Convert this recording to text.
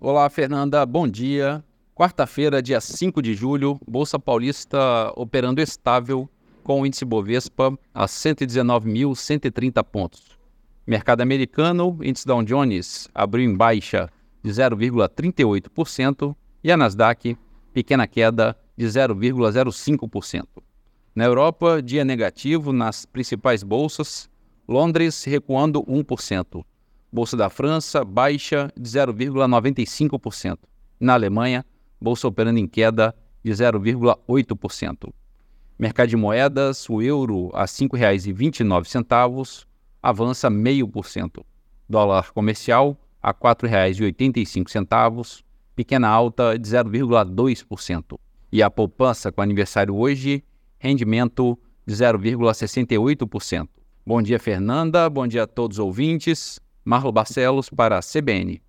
Olá, Fernanda, bom dia. Quarta-feira, dia 5 de julho, Bolsa Paulista operando estável com o índice Bovespa a 119.130 pontos. Mercado americano, índice Dow Jones abriu em baixa de 0,38% e a Nasdaq, pequena queda de 0,05%. Na Europa, dia negativo nas principais bolsas, Londres recuando 1%. Bolsa da França, baixa de 0,95%. Na Alemanha, bolsa operando em queda de 0,8%. Mercado de moedas, o euro a R$ 5,29 avança 0,5%. Dólar comercial a R$ 4,85, pequena alta de 0,2%. E a poupança com aniversário hoje, rendimento de 0,68%. Bom dia, Fernanda. Bom dia a todos os ouvintes. Marlo Barcelos para a CBN.